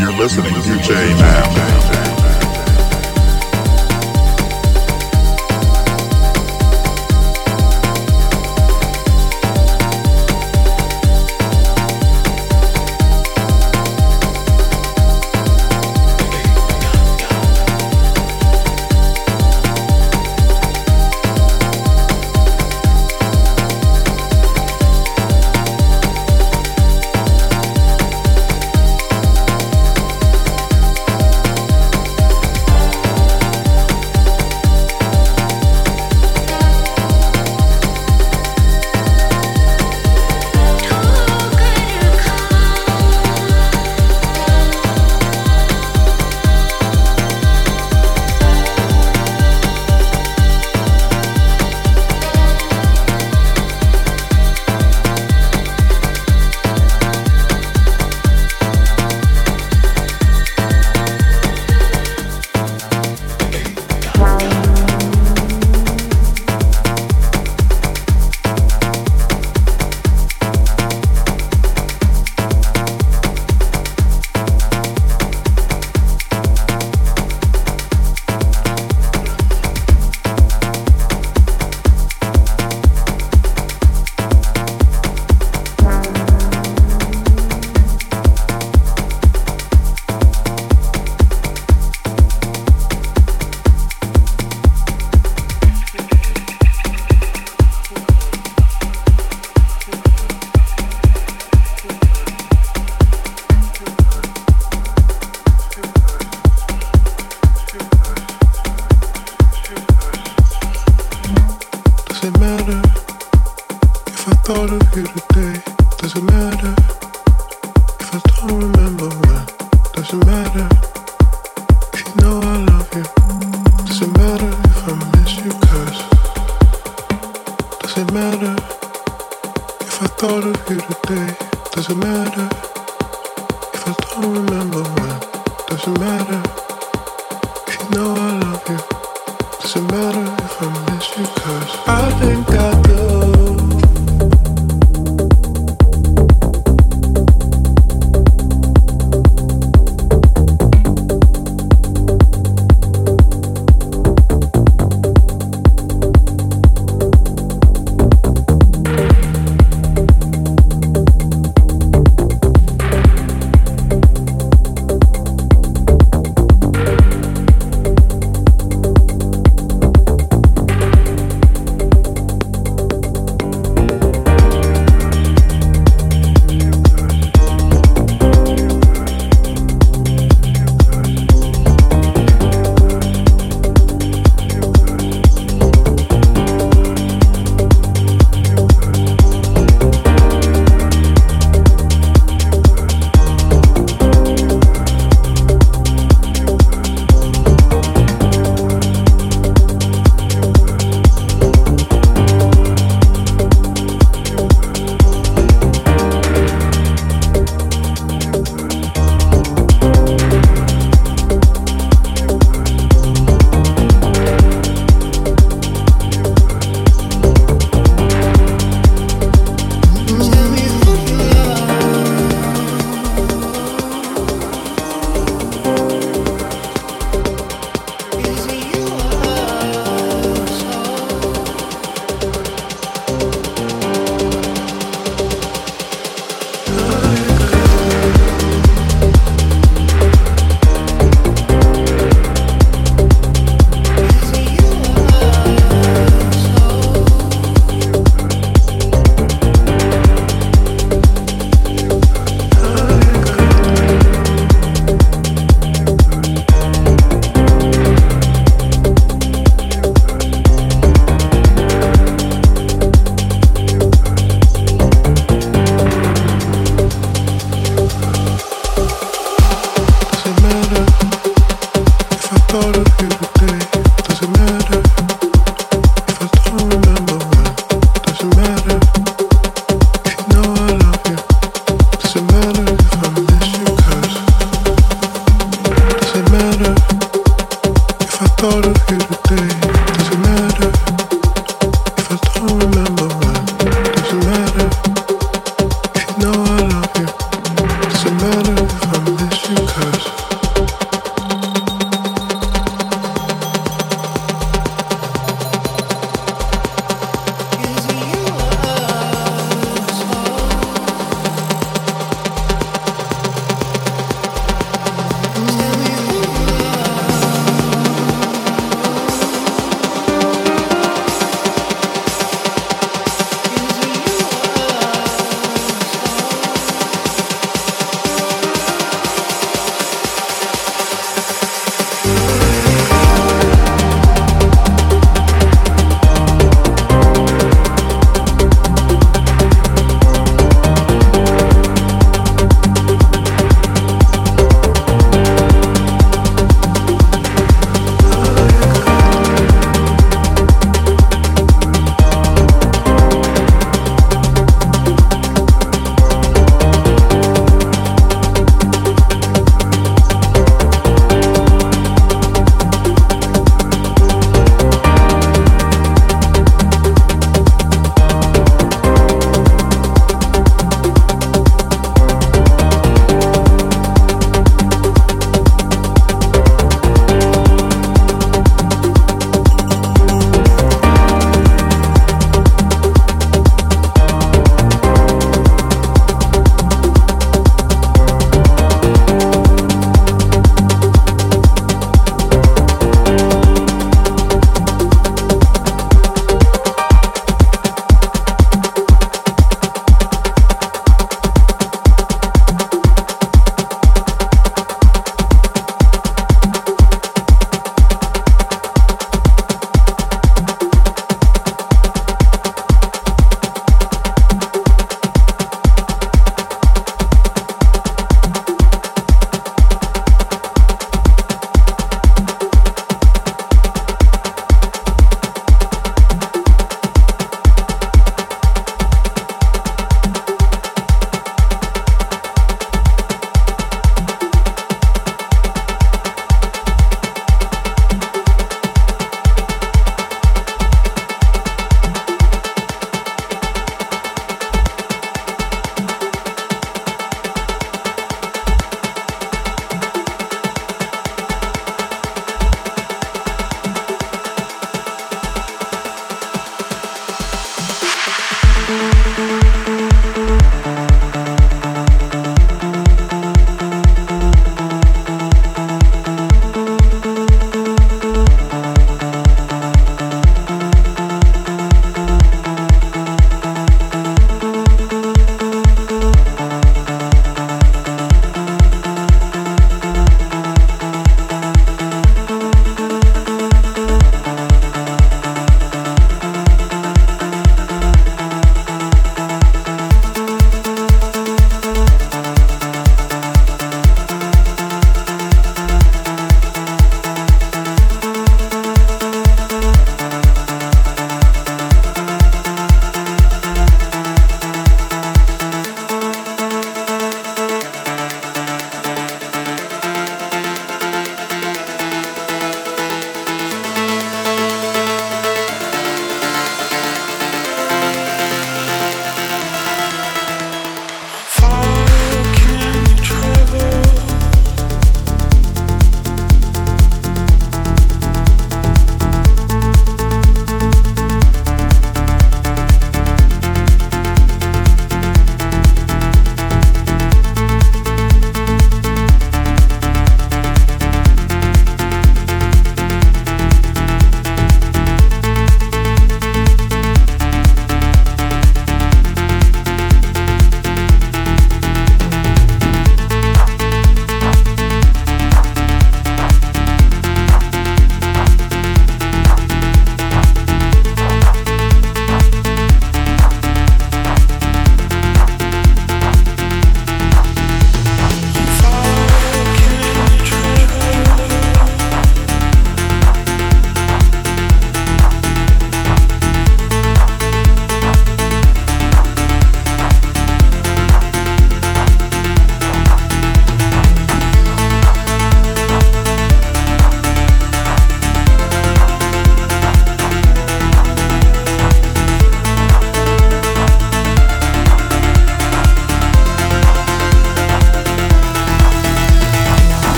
matter if I miss you,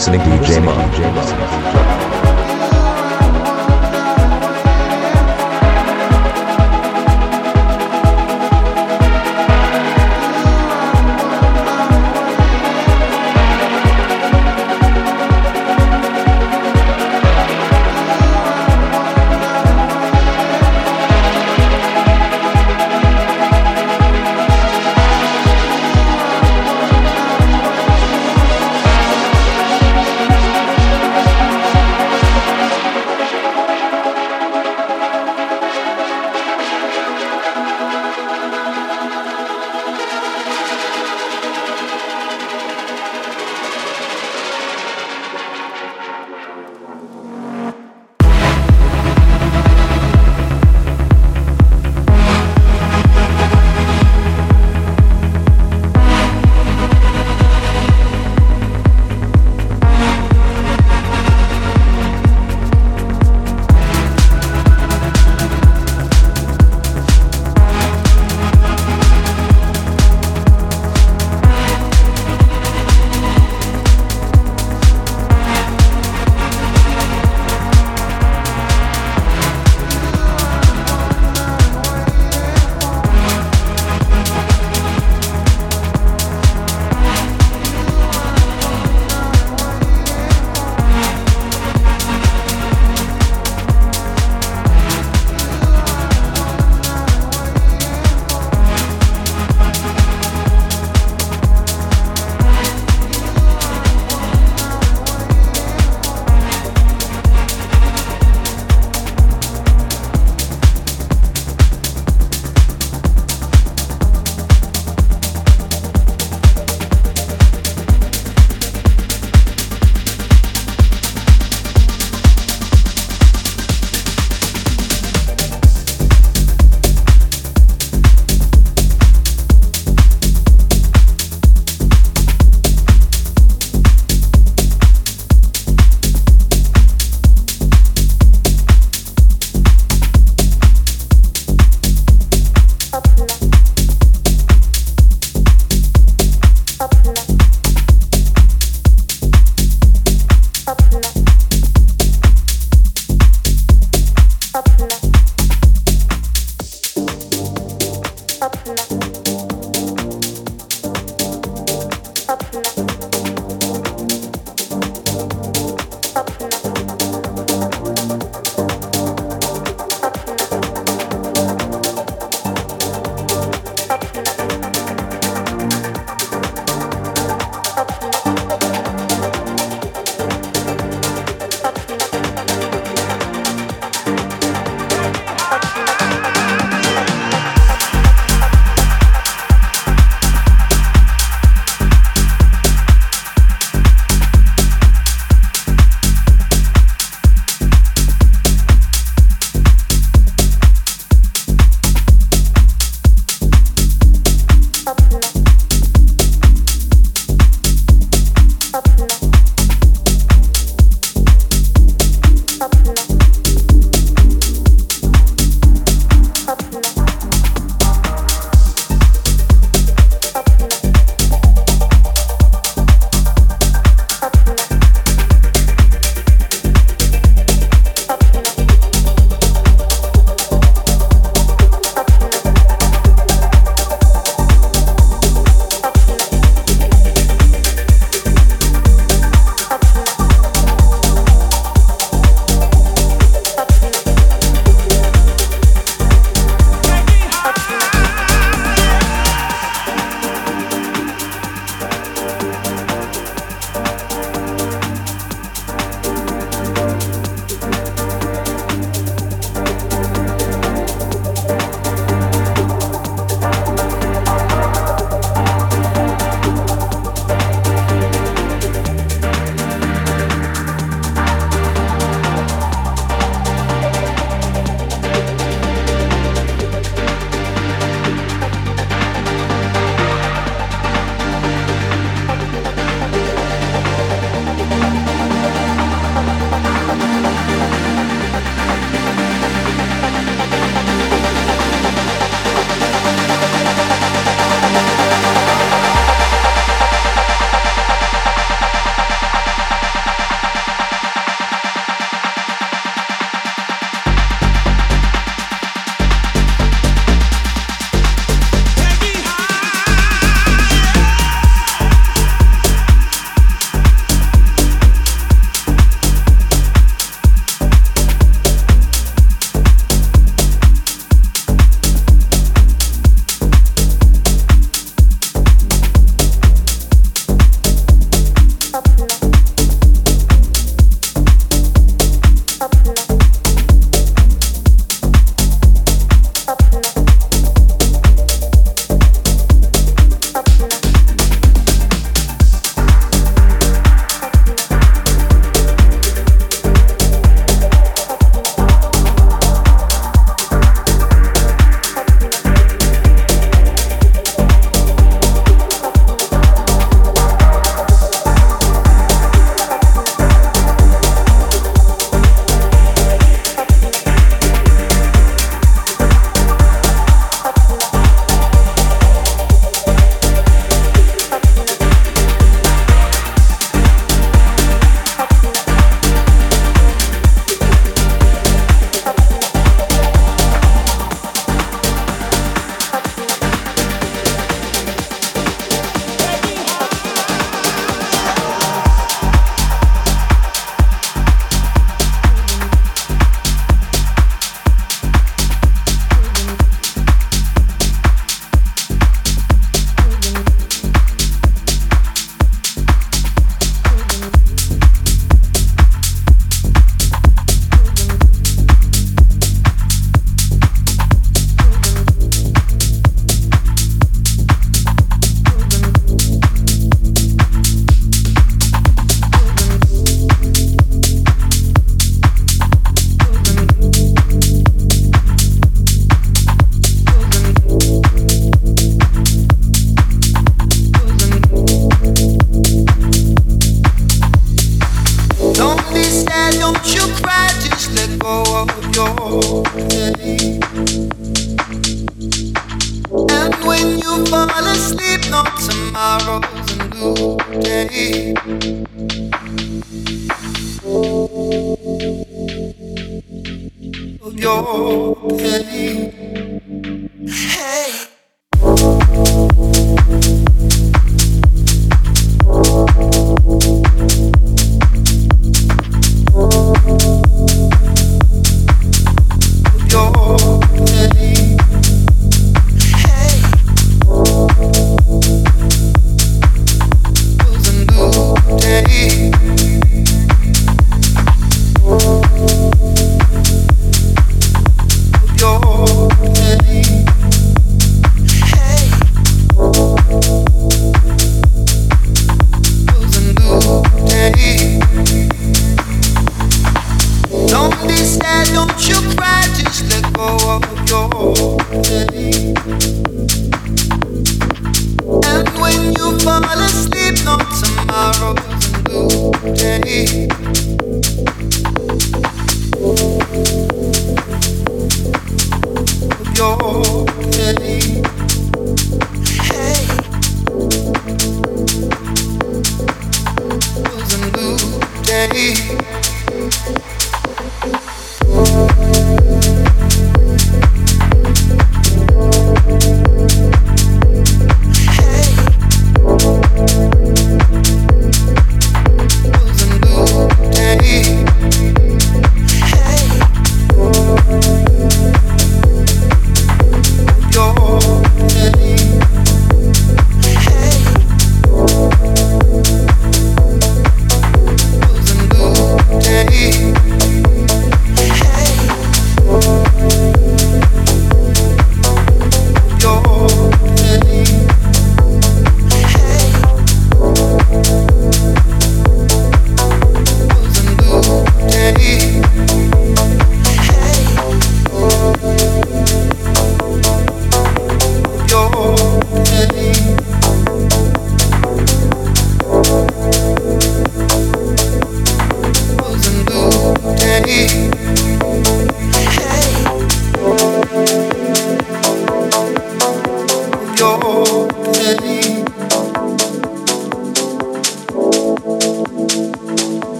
listening to DJ Mo.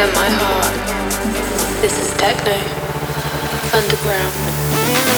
Hear my heart. This is techno. Underground.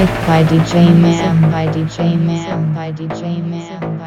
Music by DJ Man by DJ Man by DJ Man